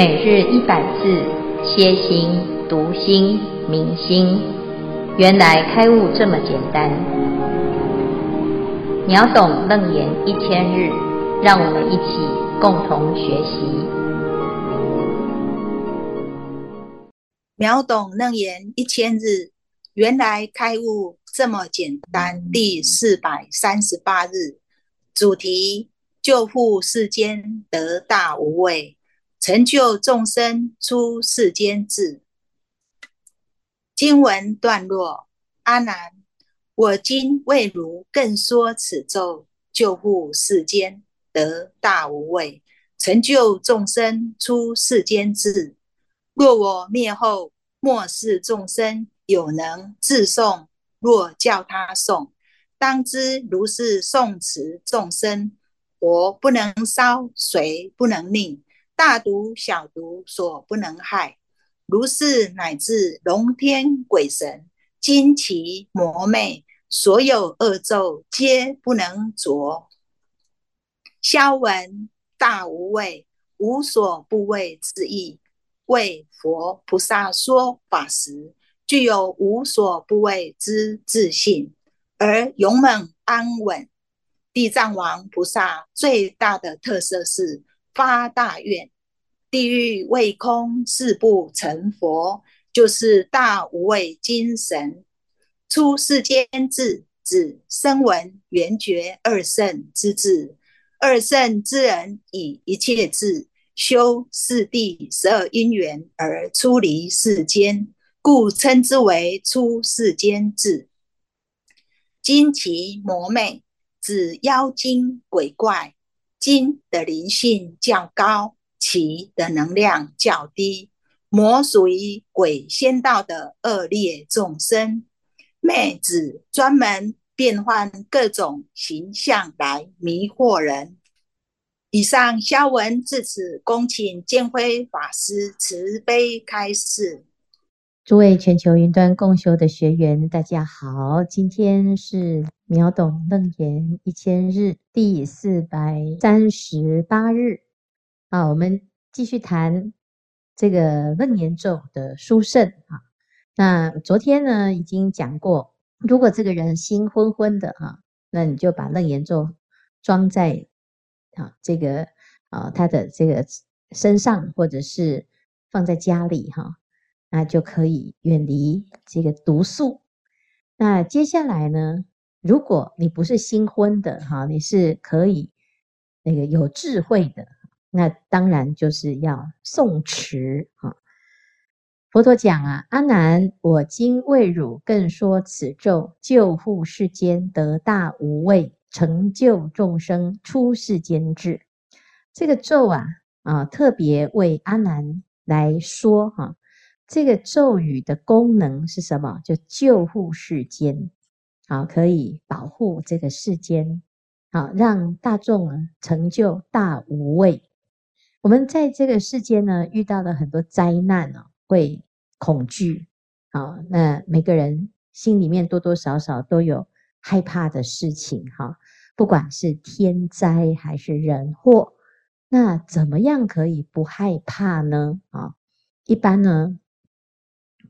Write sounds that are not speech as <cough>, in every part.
每日一百字，歇心、读心、明心，原来开悟这么简单。秒懂楞严一千日，让我们一起共同学习。秒懂楞严一千日，原来开悟这么简单。第四百三十八日，主题：救护世间得大无畏。成就众生出世间智。经文段落：阿难，我今为汝更说此咒，救护世间得大无畏，成就众生出世间智。若我灭后，末世众生有能自诵，若叫他诵，当知如是诵持众生，火不能烧，水不能溺。大毒小毒所不能害，如是乃至龙天鬼神、精奇魔魅，所有恶咒皆不能着。消文大无畏，无所不畏之意，为佛菩萨说法时，具有无所不畏之自信，而勇猛安稳。地藏王菩萨最大的特色是。发大愿，地狱未空，誓不成佛，就是大无畏精神。出世间智，指声闻缘觉二圣之智。二圣之人以一切智修四谛十二因缘而出离世间，故称之为出世间智。精奇魔魅，指妖精鬼怪。金的灵性较高，其的能量较低。魔属于鬼仙道的恶劣众生，妹子专门变换各种形象来迷惑人。以上消文至此，恭请见辉法师慈悲开示。诸位全球云端共修的学员，大家好，今天是秒懂楞严一千日第四百三十八日，啊，我们继续谈这个楞严咒的殊胜啊。那昨天呢已经讲过，如果这个人心昏昏的哈，那你就把楞严咒装在啊这个啊他的这个身上，或者是放在家里哈。那就可以远离这个毒素。那接下来呢，如果你不是新婚的哈，你是可以那个有智慧的，那当然就是要诵持哈。佛陀讲啊，阿难，我今为汝更说此咒，救护世间得大无畏，成就众生出世间智。这个咒啊啊，特别为阿难来说哈。这个咒语的功能是什么？就救护世间，好，可以保护这个世间，好，让大众呢成就大无畏。我们在这个世间呢遇到了很多灾难哦，会恐惧，好，那每个人心里面多多少少都有害怕的事情哈，不管是天灾还是人祸，那怎么样可以不害怕呢？啊，一般呢。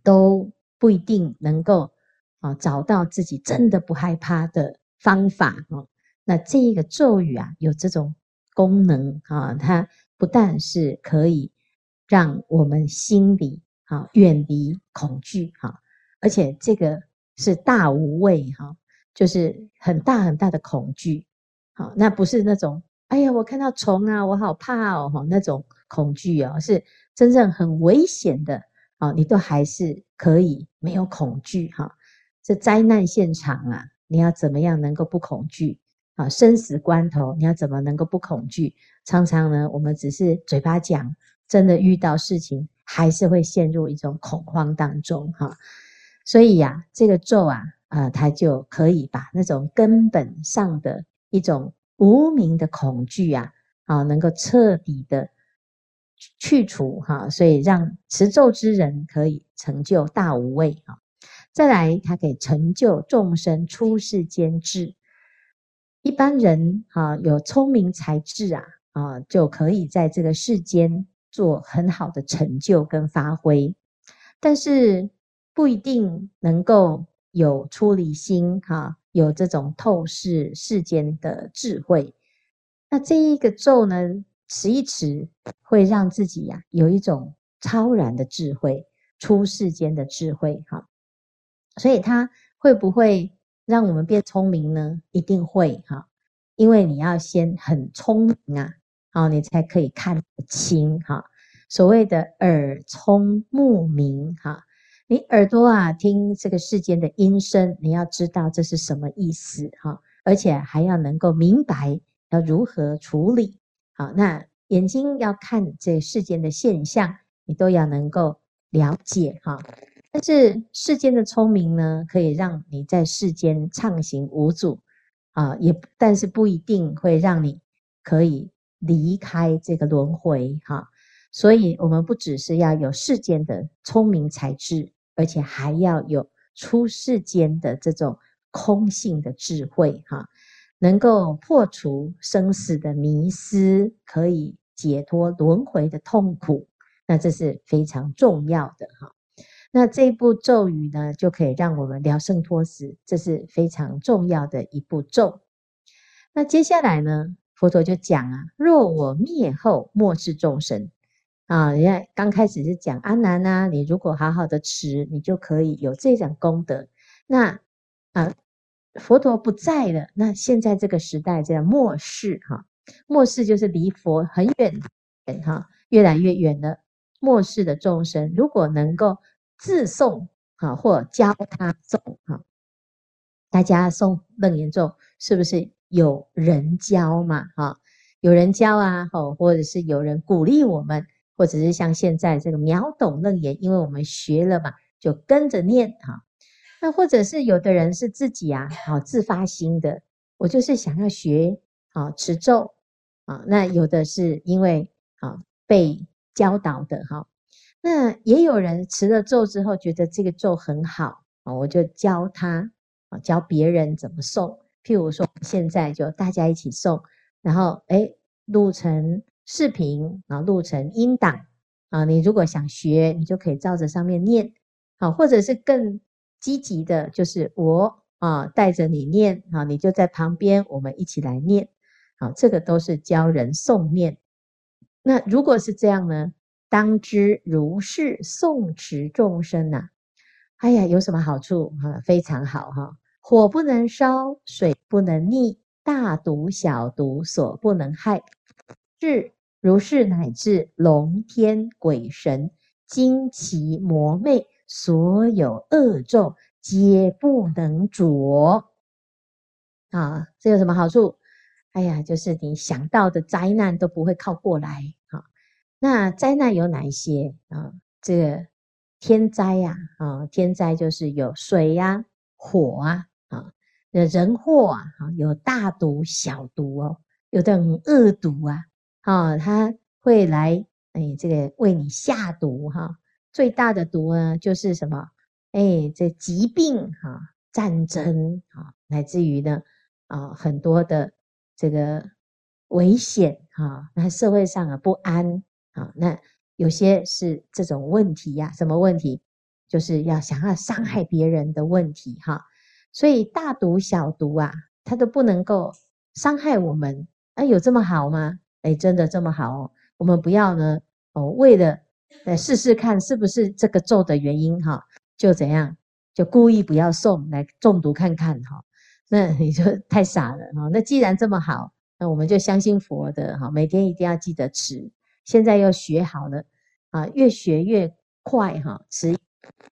都不一定能够啊找到自己真的不害怕的方法哦。那这一个咒语啊有这种功能啊，它不但是可以让我们心里啊远离恐惧哈，而且这个是大无畏哈，就是很大很大的恐惧。好，那不是那种哎呀我看到虫啊我好怕哦那种恐惧哦，是真正很危险的。啊，你都还是可以没有恐惧哈。这灾难现场啊，你要怎么样能够不恐惧啊？生死关头，你要怎么能够不恐惧？常常呢，我们只是嘴巴讲，真的遇到事情，还是会陷入一种恐慌当中哈。所以呀，这个咒啊，啊，它就可以把那种根本上的一种无名的恐惧啊，啊，能够彻底的。去除哈，所以让持咒之人可以成就大无畏哈。再来，他可以成就众生出世间智。一般人哈有聪明才智啊啊，就可以在这个世间做很好的成就跟发挥，但是不一定能够有出离心哈，有这种透视世间的智慧。那这一个咒呢，持一持，会让自己呀、啊、有一种超然的智慧，出世间的智慧哈。所以它会不会让我们变聪明呢？一定会哈，因为你要先很聪明啊。好，你才可以看得清哈。所谓的耳聪目明哈，你耳朵啊听这个世间的音声，你要知道这是什么意思哈，而且还要能够明白要如何处理。好，那眼睛要看这世间的现象，你都要能够了解哈。但是世间的聪明呢，可以让你在世间畅行无阻啊，也但是不一定会让你可以。离开这个轮回哈，所以我们不只是要有世间的聪明才智，而且还要有出世间的这种空性的智慧哈，能够破除生死的迷思，可以解脱轮回的痛苦，那这是非常重要的哈。那这一部咒语呢，就可以让我们了生脱死，这是非常重要的一部咒。那接下来呢？佛陀就讲啊，若我灭后，末世众生啊，人家刚开始是讲阿难啊，你如果好好的持，你就可以有这种功德。那啊，佛陀不在了，那现在这个时代叫末世哈，末世就是离佛很远远哈，越来越远了。末世的众生，如果能够自诵哈，或教他诵哈，大家诵楞严咒是不是？有人教嘛，哈，有人教啊，吼，或者是有人鼓励我们，或者是像现在这个秒懂楞严，因为我们学了嘛，就跟着念哈。那或者是有的人是自己啊，好自发心的，我就是想要学啊持咒啊。那有的是因为啊被教导的哈。那也有人持了咒之后，觉得这个咒很好啊，我就教他啊，教别人怎么诵。譬如说，现在就大家一起诵，然后诶录成视频啊，录成音档啊。你如果想学，你就可以照着上面念，好，或者是更积极的，就是我啊带着你念啊，你就在旁边，我们一起来念，好，这个都是教人诵念。那如果是这样呢？当知如是诵持众生呐，哎呀，有什么好处啊？非常好哈。火不能烧，水不能溺，大毒小毒所不能害。是如是乃至龙天鬼神、精奇魔魅，所有恶咒皆不能着。啊，这有什么好处？哎呀，就是你想到的灾难都不会靠过来。那灾难有哪一些啊？这个天灾呀，啊，天灾就是有水呀、火啊。啊，人祸啊，有大毒小毒哦，有的很恶毒啊，啊，他会来，哎，这个为你下毒哈。最大的毒呢，就是什么？哎，这疾病哈，战争啊，乃至于呢，啊，很多的这个危险哈，那社会上啊不安啊，那有些是这种问题呀，什么问题？就是要想要伤害别人的问题哈。所以大毒小毒啊，它都不能够伤害我们。啊，有这么好吗？哎，真的这么好哦。我们不要呢，哦，为了来试试看是不是这个咒的原因哈，就怎样，就故意不要送来中毒看看哈。那你就 <laughs> 太傻了哈。那既然这么好，那我们就相信佛的哈，每天一定要记得吃。现在又学好了啊，越学越快哈。持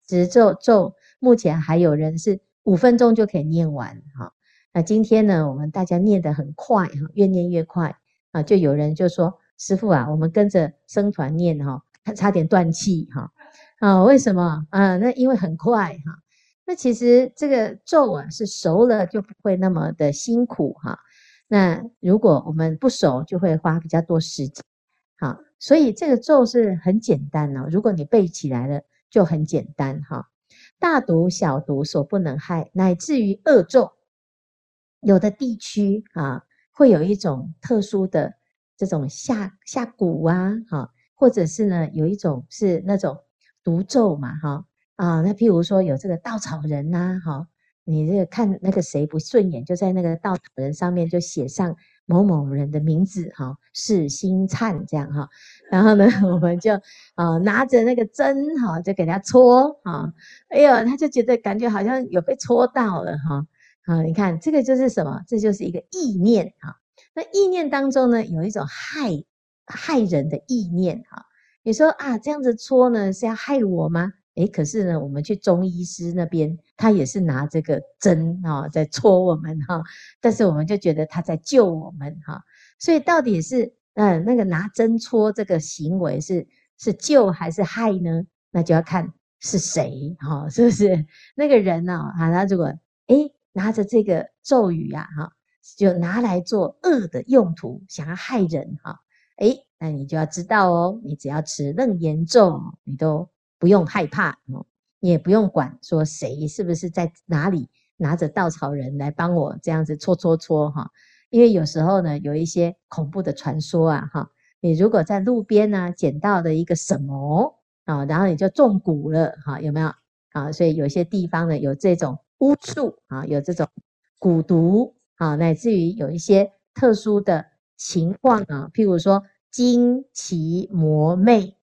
持咒咒，目前还有人是。五分钟就可以念完哈，那今天呢，我们大家念得很快哈，越念越快啊，就有人就说：“师傅啊，我们跟着僧团念哈，他差点断气哈啊，为什么啊？那因为很快哈。那其实这个咒啊是熟了就不会那么的辛苦哈。那如果我们不熟，就会花比较多时间。好，所以这个咒是很简单哦，如果你背起来了，就很简单哈。大毒小毒所不能害，乃至于恶咒，有的地区啊，会有一种特殊的这种下下蛊啊，哈，或者是呢，有一种是那种毒咒嘛，哈啊，那譬如说有这个稻草人呐，哈，你这个看那个谁不顺眼，就在那个稻草人上面就写上某某人的名字，哈，是星灿这样哈，然后呢，<laughs> 我们就啊拿着那个针，哈，就给他戳，哈，哎呦，他就觉得感觉好像有被戳到了，哈，啊，你看这个就是什么？这就是一个意念，哈，那意念当中呢，有一种害。害人的意念哈，你说啊，这样子戳呢是要害我吗？诶，可是呢，我们去中医师那边，他也是拿这个针哈在戳我们哈，但是我们就觉得他在救我们哈，所以到底是嗯那个拿针戳这个行为是是救还是害呢？那就要看是谁哈，是不是那个人呢？啊，他如果诶拿着这个咒语呀哈，就拿来做恶的用途，想要害人哈。诶，那你就要知道哦，你只要持楞严咒，你都不用害怕哦，也不用管说谁是不是在哪里拿着稻草人来帮我这样子戳戳戳哈，因为有时候呢，有一些恐怖的传说啊哈，你如果在路边呢捡到的一个什么啊，然后你就中蛊了哈，有没有啊？所以有些地方呢有这种巫术啊，有这种蛊毒啊，乃至于有一些特殊的。情况啊，譬如说惊奇魔魅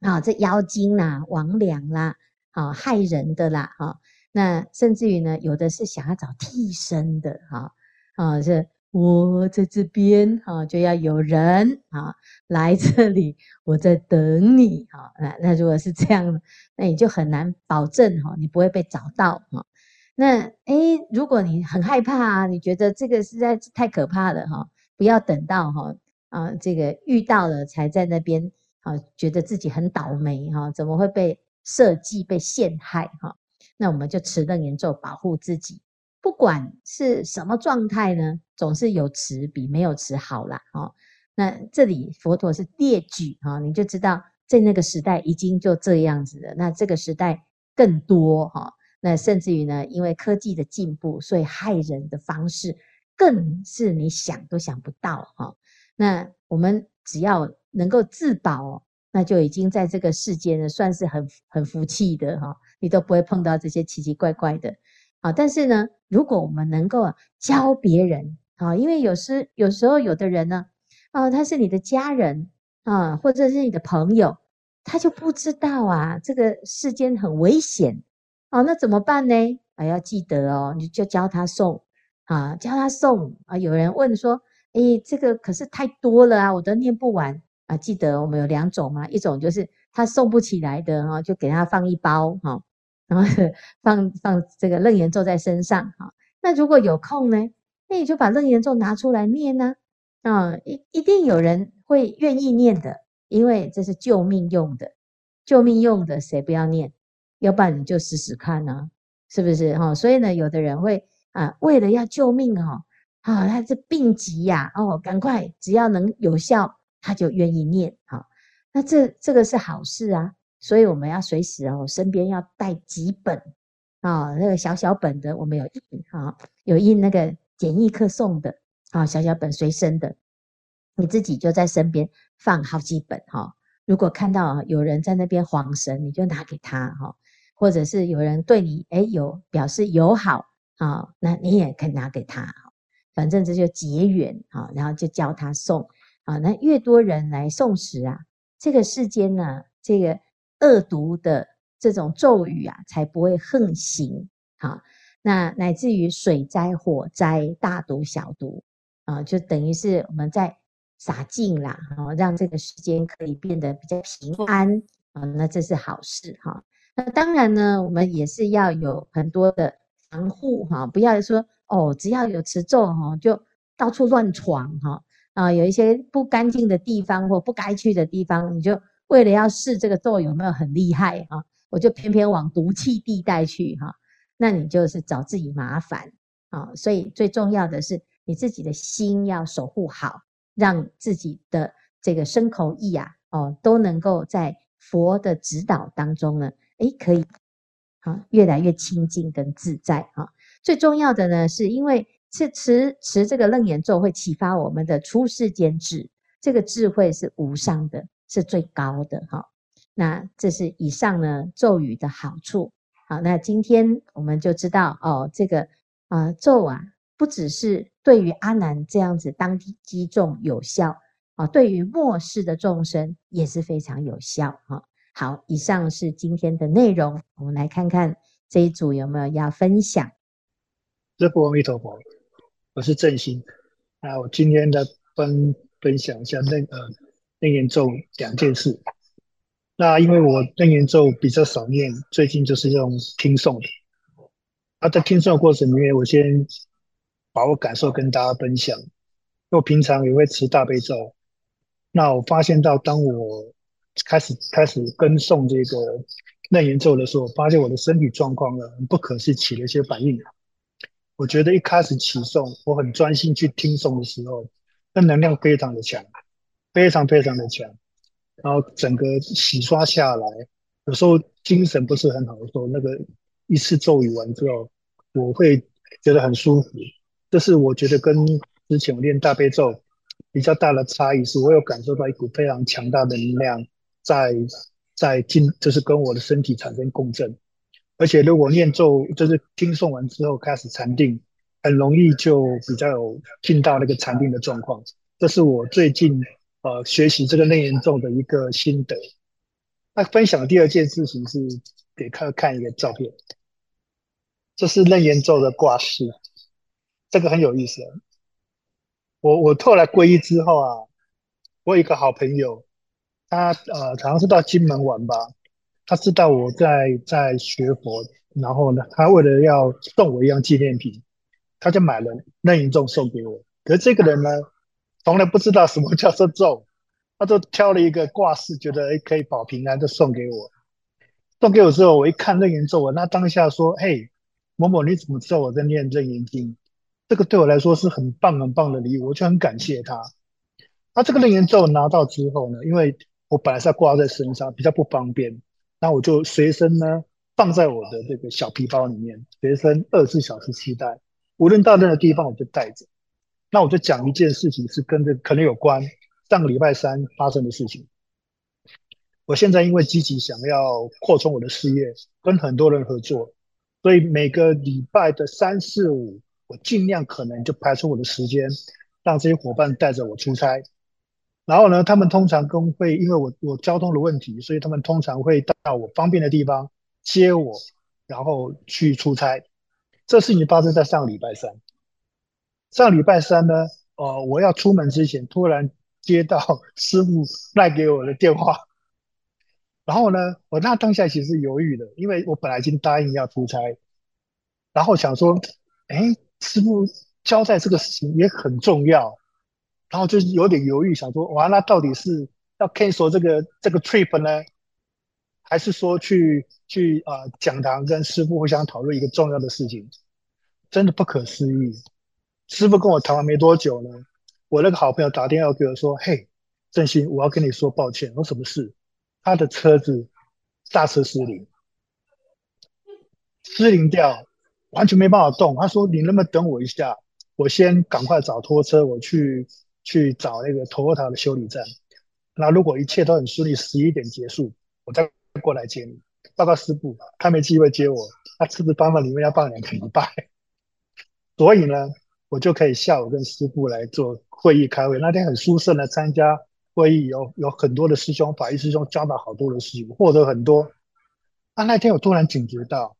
啊，这妖精啦、魍魎啦，啊，害人的啦，哈、那甚至于呢，有的是想要找替身的，哈，啊，是我在这边，哈、就要有人啊来这里，我在等你，哈、啊，那那如果是这样，那你就很难保证，哈、你不会被找到，哈、那诶，如果你很害怕啊，你觉得这个实在是太可怕了，哈、不要等到哈啊，这个遇到了才在那边啊，觉得自己很倒霉哈，怎么会被设计被陷害哈？那我们就持楞严咒保护自己，不管是什么状态呢，总是有持比没有持好啦。哈。那这里佛陀是列举哈，你就知道在那个时代已经就这样子了。那这个时代更多哈，那甚至于呢，因为科技的进步，所以害人的方式。更是你想都想不到哈，那我们只要能够自保，那就已经在这个世间呢，算是很很福气的哈，你都不会碰到这些奇奇怪怪的啊。但是呢，如果我们能够教别人啊，因为有时有时候有的人呢，啊，他是你的家人啊，或者是你的朋友，他就不知道啊，这个世间很危险啊，那怎么办呢？啊，要记得哦，你就教他诵。啊，教他诵啊！有人问说：“诶，这个可是太多了啊，我都念不完啊！”记得我们有两种嘛，一种就是他送不起来的哈，就给他放一包哈，然后 <laughs> 放放这个楞严咒在身上哈。那如果有空呢，那你就把楞严咒拿出来念呢啊！一一定有人会愿意念的，因为这是救命用的，救命用的谁不要念？要不然你就试试看呢，是不是哈？所以呢，有的人会。啊，为了要救命哦，啊，他这病急呀，哦，赶快，只要能有效，他就愿意念，好，那这这个是好事啊，所以我们要随时哦，身边要带几本啊，那个小小本的，我们有印哈，有印那个简易课送的啊，小小本随身的，你自己就在身边放好几本哈，如果看到有人在那边晃神，你就拿给他哈，或者是有人对你诶有表示友好。啊，那你也可以拿给他，反正这就结缘啊，然后就教他送啊，那越多人来送食啊，这个世间呢，这个恶毒的这种咒语啊，才不会横行啊。那乃至于水灾、火灾、大毒、小毒啊，就等于是我们在洒净啦，啊，让这个世间可以变得比较平安啊，那这是好事哈。那当然呢，我们也是要有很多的。防护哈，不要说哦，只要有持咒哈，就到处乱闯哈啊，有一些不干净的地方或不该去的地方，你就为了要试这个咒有没有很厉害啊，我就偏偏往毒气地带去哈，那你就是找自己麻烦啊。所以最重要的是你自己的心要守护好，让自己的这个身口意啊哦都能够在佛的指导当中呢，诶，可以。啊，越来越清净跟自在啊！最重要的呢，是因为是持持这个楞严咒会启发我们的出世间智，这个智慧是无上的，是最高的哈。那这是以上呢咒语的好处。好，那今天我们就知道哦，这个啊、咒啊，不只是对于阿难这样子当机众有效啊，对于末世的众生也是非常有效哈。好，以上是今天的内容，我们来看看这一组有没有要分享。师父阿弥陀佛，我是正心。那我今天的分分享一下那呃楞严咒两件事。那因为我楞严咒比较少念，最近就是用听诵的。啊，在听诵的过程里面，我先把我感受跟大家分享。我平常也会持大悲咒。那我发现到，当我开始开始跟诵这个楞严咒的时候，发现我的身体状况呢，不可是起了一些反应。我觉得一开始起诵，我很专心去听诵的时候，那能量非常的强，非常非常的强。然后整个洗刷下来，有时候精神不是很好的时候，那个一次咒语完之后，我会觉得很舒服。这是我觉得跟之前我练大悲咒比较大的差异，是我有感受到一股非常强大的能量在在进，就是跟我的身体产生共振。而且，如果念咒，就是听诵完之后开始禅定，很容易就比较有进到那个禅定的状况。这是我最近呃学习这个楞严咒的一个心得。那分享的第二件事情是给看看一个照片，这是楞严咒的挂饰，这个很有意思。我我后来皈依之后啊，我有一个好朋友，他呃好像是到金门玩吧。他知道我在在学佛，然后呢，他为了要送我一样纪念品，他就买了楞严咒送给我。可是这个人呢，从来不知道什么叫做咒，他就挑了一个挂饰，觉得诶可以保平安，就送给我。送给我之后，我一看楞严咒，我那当下说：“嘿，某某，你怎么知道我在念楞严经？这个对我来说是很棒很棒的礼物，我就很感谢他。”那这个楞严咒拿到之后呢，因为我本来是要挂在身上，比较不方便。那我就随身呢，放在我的这个小皮包里面，随身二十四小时携带，无论到任何地方我就带着。那我就讲一件事情，是跟这可能有关上个礼拜三发生的事情。我现在因为积极想要扩充我的事业，跟很多人合作，所以每个礼拜的三四五，我尽量可能就排出我的时间，让这些伙伴带着我出差。然后呢，他们通常跟会，因为我我交通的问题，所以他们通常会到我方便的地方接我，然后去出差。这事情发生在上个礼拜三。上个礼拜三呢，呃，我要出门之前，突然接到师傅赖给我的电话。<laughs> 然后呢，我那当下其实犹豫的，因为我本来已经答应要出差，然后想说，哎，师傅交代这个事情也很重要。然后就是有点犹豫，想说哇，那到底是要 cancel 这个这个 trip 呢，还是说去去啊、呃、讲堂跟师傅互相讨论一个重要的事情？真的不可思议。师傅跟我谈完没多久呢，我那个好朋友打电话给我说：“嘿，正心，我要跟你说抱歉。”我什么事？他的车子刹车失灵，失灵掉，完全没办法动。他说：“你能不能等我一下？我先赶快找拖车，我去。”去找那个 Toyota 的修理站，那如果一切都很顺利，十一点结束，我再过来接你。报告师傅，他没机会接我，他车子放在里面要放两个礼拜，<laughs> 所以呢，我就可以下午跟师傅来做会议开会。那天很舒适的参加会议，有有很多的师兄、法医师兄教导好多的事情，获得很多。啊，那天我突然警觉到，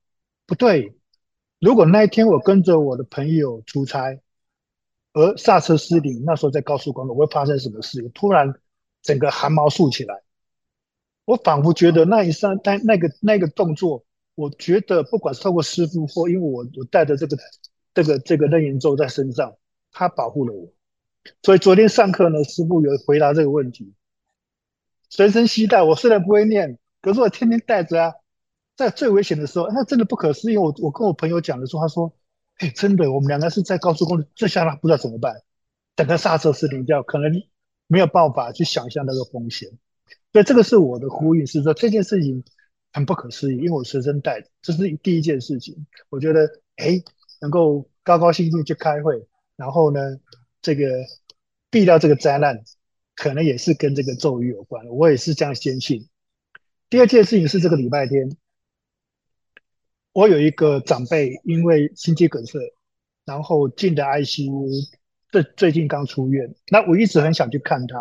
不对，如果那一天我跟着我的朋友出差。而刹车失灵，那时候在高速公路会发生什么事？突然整个汗毛竖起来，我仿佛觉得那一刹那那个那个动作，我觉得不管是透过师傅或因为我我带着这个这个这个楞严咒在身上，他保护了我。所以昨天上课呢，师傅有回答这个问题，随身携带。我虽然不会念，可是我天天带着啊，在最危险的时候，那真的不可思议。我我跟我朋友讲的时候，他说。哎，真的，我们两个是在高速公路，这下他不知道怎么办，整个刹车失灵掉，可能没有办法去想象那个风险。所以这个是我的呼吁，是说这件事情很不可思议，因为我随身带，这是第一件事情。我觉得，哎，能够高高兴兴去开会，然后呢，这个避掉这个灾难，可能也是跟这个咒语有关，我也是这样坚信。第二件事情是这个礼拜天，我有一个长辈因为心肌梗塞，然后进的 ICU，最最近刚出院。那我一直很想去看他，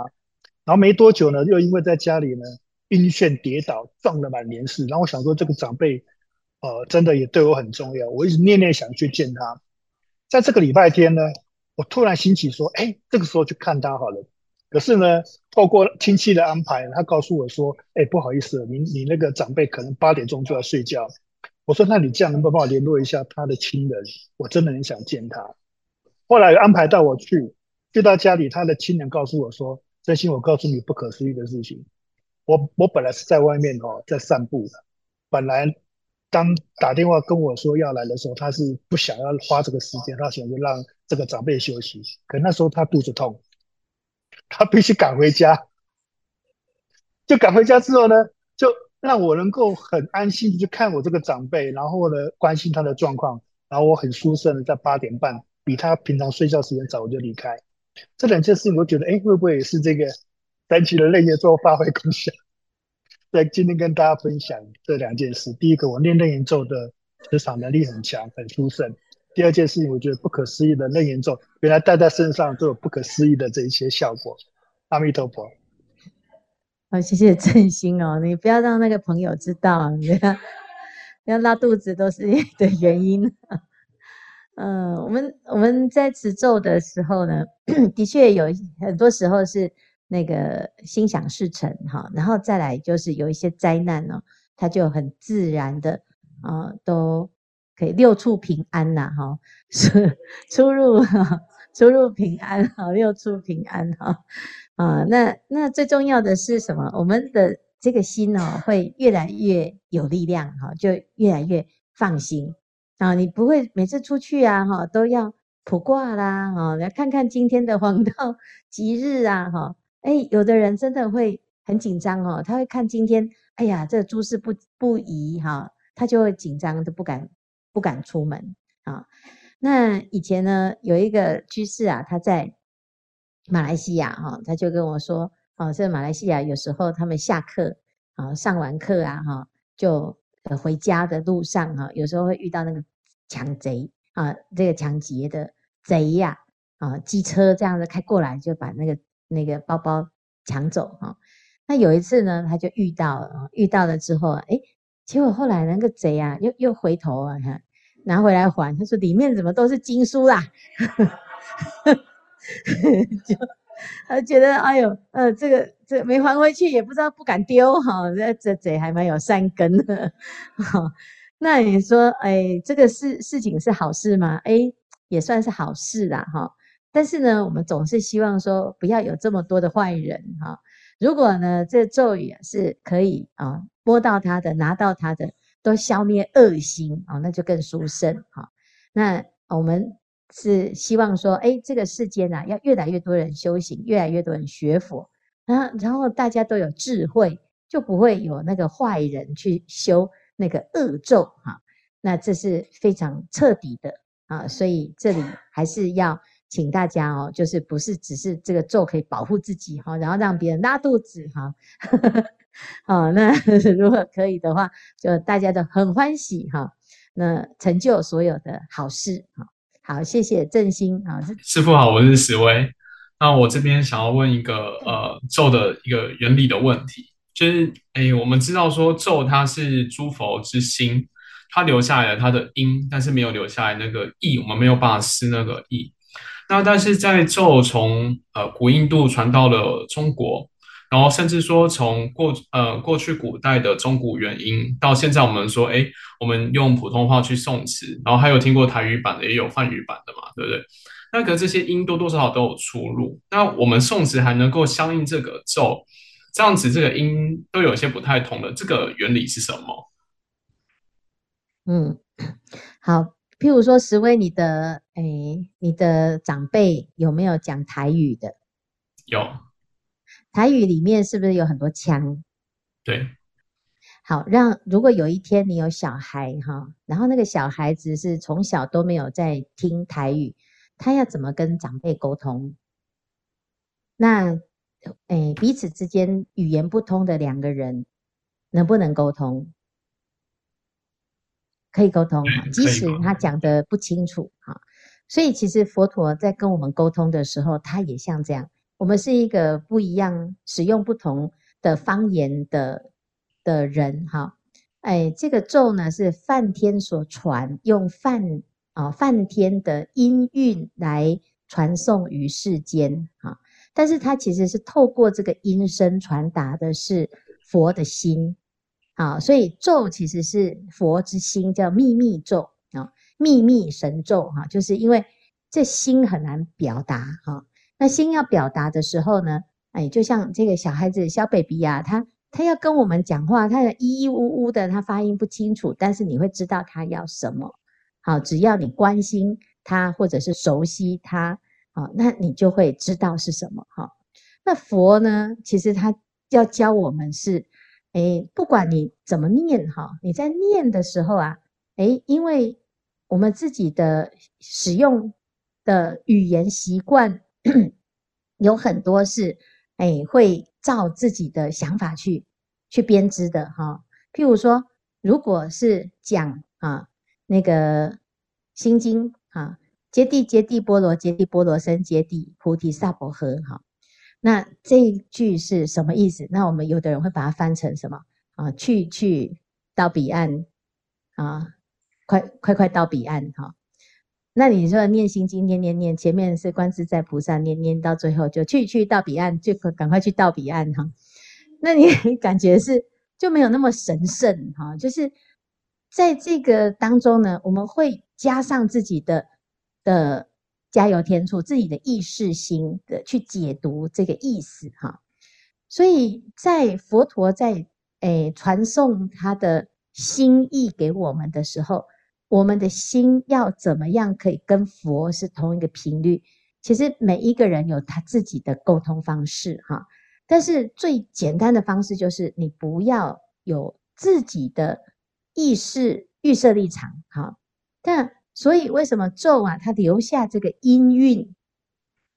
然后没多久呢，又因为在家里呢晕眩跌倒，撞了满脸是。然后我想说，这个长辈，呃，真的也对我很重要，我一直念念想去见他。在这个礼拜天呢，我突然兴起说，哎，这个时候去看他好了。可是呢，透过亲戚的安排，他告诉我说：“哎，不好意思，你你那个长辈可能八点钟就要睡觉。”我说：“那你这样能不能帮我联络一下他的亲人？我真的很想见他。”后来安排到我去，去到家里，他的亲人告诉我说：“真心，我告诉你不可思议的事情。我我本来是在外面哦，在散步的。本来当打电话跟我说要来的时候，他是不想要花这个时间，他想就让这个长辈休息。可那时候他肚子痛。”他必须赶回家，就赶回家之后呢，让我能够很安心的去看我这个长辈，然后呢，关心他的状况，然后我很舒适的在八点半，比他平常睡觉时间早，我就离开。这两件事情，我觉得，哎，会不会也是这个单奇的类业做发挥功效？在今天跟大家分享这两件事。第一个，我念楞严咒的磁场能力很强，很殊胜。第二件事情，我觉得不可思议的楞严咒，原来戴在身上都有不可思议的这一些效果。阿弥陀佛。好，谢谢正心哦，你不要让那个朋友知道，你不要，不要拉肚子都是你的原因。嗯、呃，我们我们在持咒的时候呢，<coughs> 的确有很多时候是那个心想事成哈，然后再来就是有一些灾难哦，它就很自然的啊、都。可以六处平安呐，哈，<laughs> 是出入 <laughs> 出入平安，哈，六处平安，哈，啊，那那最重要的是什么？我们的这个心哦，会越来越有力量，哈，就越来越放心啊。你不会每次出去啊，哈，都要卜卦啦，哈，来看看今天的黄道吉日啊，哈，哎，有的人真的会很紧张哦，他会看今天，哎呀，这诸事不不宜哈，他就会紧张，都不敢。不敢出门啊！那以前呢，有一个居士啊，他在马来西亚哈，他就跟我说，哦，在马来西亚有时候他们下课啊，上完课啊哈，就回家的路上哈，有时候会遇到那个抢贼啊，这个抢劫的贼呀啊，机车这样子开过来，就把那个那个包包抢走哈。那有一次呢，他就遇到了，遇到了之后，诶结果后来那个贼啊，又又回头啊，哈，拿回来还。他说里面怎么都是经书啦？就 <laughs> <laughs> 就他觉得哎呦，呃，这个这个、没还回去，也不知道不敢丢哈。这这嘴还蛮有善根的。好，那你说，哎，这个事事情是好事吗？哎，也算是好事啦，哈。但是呢，我们总是希望说，不要有这么多的坏人哈。如果呢，这咒语是可以啊。摸到他的，拿到他的，都消灭恶心啊、那就更殊胜哈、那我们是希望说，哎，这个世间啊，要越来越多人修行，越来越多人学佛，啊，然后大家都有智慧，就不会有那个坏人去修那个恶咒哈、那这是非常彻底的啊，所以这里还是要请大家哦，就是不是只是这个咒可以保护自己哈、然后让别人拉肚子哈。好，那 <laughs> 如果可以的话，就大家都很欢喜哈。那成就所有的好事，好，谢谢正心啊。师傅好，我是石威。那我这边想要问一个呃咒的一个原理的问题，就是诶，我们知道说咒它是诸佛之心，它留下来了它的因，但是没有留下来那个意，我们没有办法施那个意。那但是在咒从呃古印度传到了中国。然后甚至说，从过呃过去古代的中古元音到现在，我们说，哎，我们用普通话去诵词，然后还有听过台语版的，也有梵语版的嘛，对不对？那可这些音多多少少都有出入。那我们诵词还能够相应这个咒，这样子这个音都有些不太同的，这个原理是什么？嗯，好，譬如说石威，你的哎，你的长辈有没有讲台语的？有。台语里面是不是有很多腔？对，好，让如果有一天你有小孩哈，然后那个小孩子是从小都没有在听台语，他要怎么跟长辈沟通？那哎，彼此之间语言不通的两个人能不能沟通？可以沟通哈，即使他讲的不清楚哈。所以其实佛陀在跟我们沟通的时候，他也像这样。我们是一个不一样、使用不同的方言的的人哈。哎，这个咒呢是梵天所传，用梵啊梵天的音韵来传送于世间哈。但是它其实是透过这个音声传达的是佛的心啊，所以咒其实是佛之心，叫秘密咒啊。秘密神咒哈，就是因为这心很难表达哈。那心要表达的时候呢，哎，就像这个小孩子小 baby 啊，他他要跟我们讲话，他咿咿呜呜的，他发音不清楚，但是你会知道他要什么。好，只要你关心他或者是熟悉他，好，那你就会知道是什么哈。那佛呢，其实他要教我们是，哎，不管你怎么念哈，你在念的时候啊，哎，因为我们自己的使用的语言习惯 <clears throat> 有很多是，哎，会照自己的想法去去编织的哈。譬如说，如果是讲啊那个心经啊，揭谛揭谛波罗揭谛波罗僧揭谛菩提萨婆诃哈，那这一句是什么意思？那我们有的人会把它翻成什么啊？去去到彼岸啊。快快快到彼岸哈！那你说念心经念念念，前面是观自在菩萨念念到最后就去去到彼岸，就赶快去到彼岸哈。那你 <laughs> 感觉是就没有那么神圣哈？就是在这个当中呢，我们会加上自己的的加油添醋，自己的意识心的去解读这个意思哈。所以在佛陀在诶传送他的心意给我们的时候。我们的心要怎么样可以跟佛是同一个频率？其实每一个人有他自己的沟通方式哈，但是最简单的方式就是你不要有自己的意识预设立场哈。但所以为什么咒啊，它留下这个音韵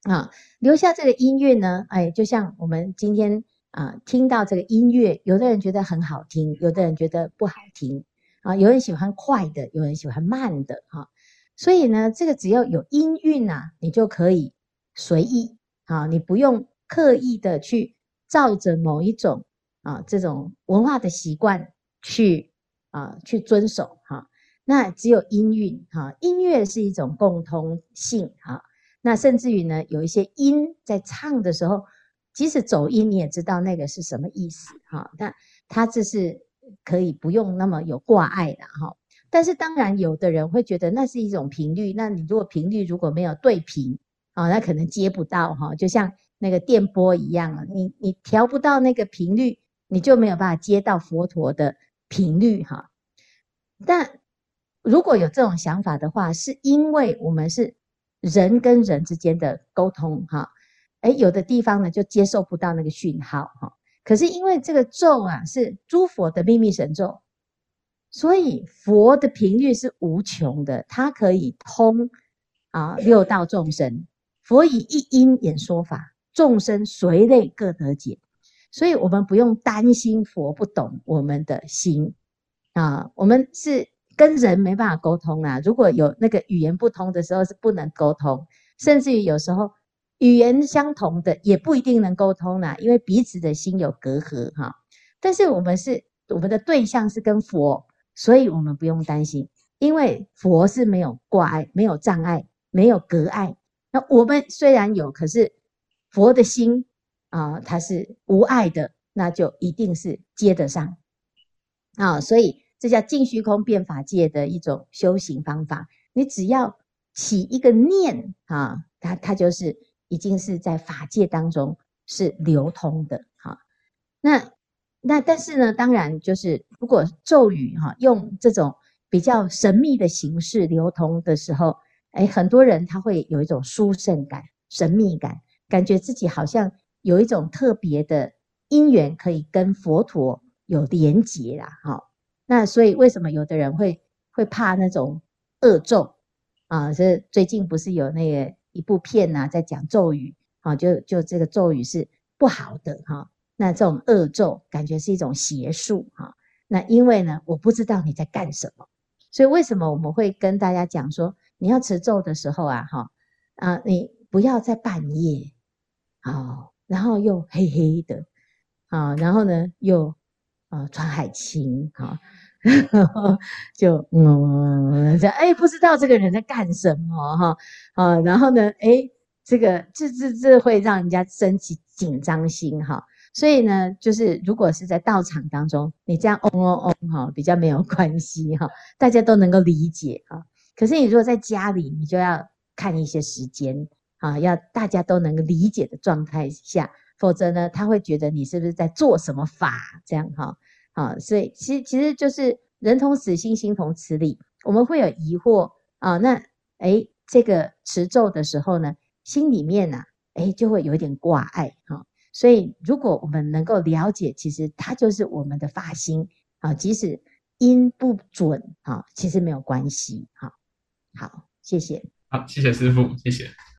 啊，留下这个音韵呢？哎，就像我们今天啊听到这个音乐，有的人觉得很好听，有的人觉得不好听。啊，有人喜欢快的，有人喜欢慢的，哈，所以呢，这个只要有音韵啊，你就可以随意，啊，你不用刻意的去照着某一种啊这种文化的习惯去啊去遵守，哈，那只有音韵，哈，音乐是一种共通性，哈，那甚至于呢，有一些音在唱的时候，即使走音，你也知道那个是什么意思，哈，那它这是。可以不用那么有挂碍的哈，但是当然有的人会觉得那是一种频率，那你如果频率如果没有对频啊，那可能接不到哈，就像那个电波一样啊，你你调不到那个频率，你就没有办法接到佛陀的频率哈。但如果有这种想法的话，是因为我们是人跟人之间的沟通哈，诶，有的地方呢就接受不到那个讯号哈。可是因为这个咒啊是诸佛的秘密神咒，所以佛的频率是无穷的，它可以通啊六道众生。佛以一音演说法，众生随类各得解。所以我们不用担心佛不懂我们的心啊，我们是跟人没办法沟通啊。如果有那个语言不通的时候，是不能沟通，甚至于有时候。语言相同的也不一定能沟通啦，因为彼此的心有隔阂哈。但是我们是我们的对象是跟佛，所以我们不用担心，因为佛是没有挂碍、没有障碍、没有隔碍。那我们虽然有，可是佛的心啊，它是无碍的，那就一定是接得上啊。所以这叫净虚空变法界的一种修行方法。你只要起一个念啊，它它就是。已经是在法界当中是流通的哈，那那但是呢，当然就是如果咒语哈用这种比较神秘的形式流通的时候，哎，很多人他会有一种殊胜感、神秘感，感觉自己好像有一种特别的因缘可以跟佛陀有连结啦哈。那所以为什么有的人会会怕那种恶咒啊？这最近不是有那个。一部片呐、啊，在讲咒语，啊，就就这个咒语是不好的哈，那这种恶咒感觉是一种邪术哈。那因为呢，我不知道你在干什么，所以为什么我们会跟大家讲说，你要持咒的时候啊，哈啊，你不要在半夜，好，然后又黑黑的，啊，然后呢又啊穿海青，哈，<laughs> 就嗯，这哎不知道这个人在干什么哈，啊，然后呢，哎。这个这这这会让人家升起紧张心哈，所以呢，就是如果是在道场当中，你这样嗡嗡嗡哈，比较没有关系哈，大家都能够理解哈。可是你如果在家里，你就要看一些时间啊，要大家都能够理解的状态下，否则呢，他会觉得你是不是在做什么法这样哈啊？所以其实其实就是人同此心，心同此理，我们会有疑惑啊。那诶，这个持咒的时候呢？心里面呢、啊，哎，就会有一点挂碍哈。所以，如果我们能够了解，其实它就是我们的发心啊，即使音不准啊，其实没有关系哈。好，谢谢。好，谢谢师傅，谢谢。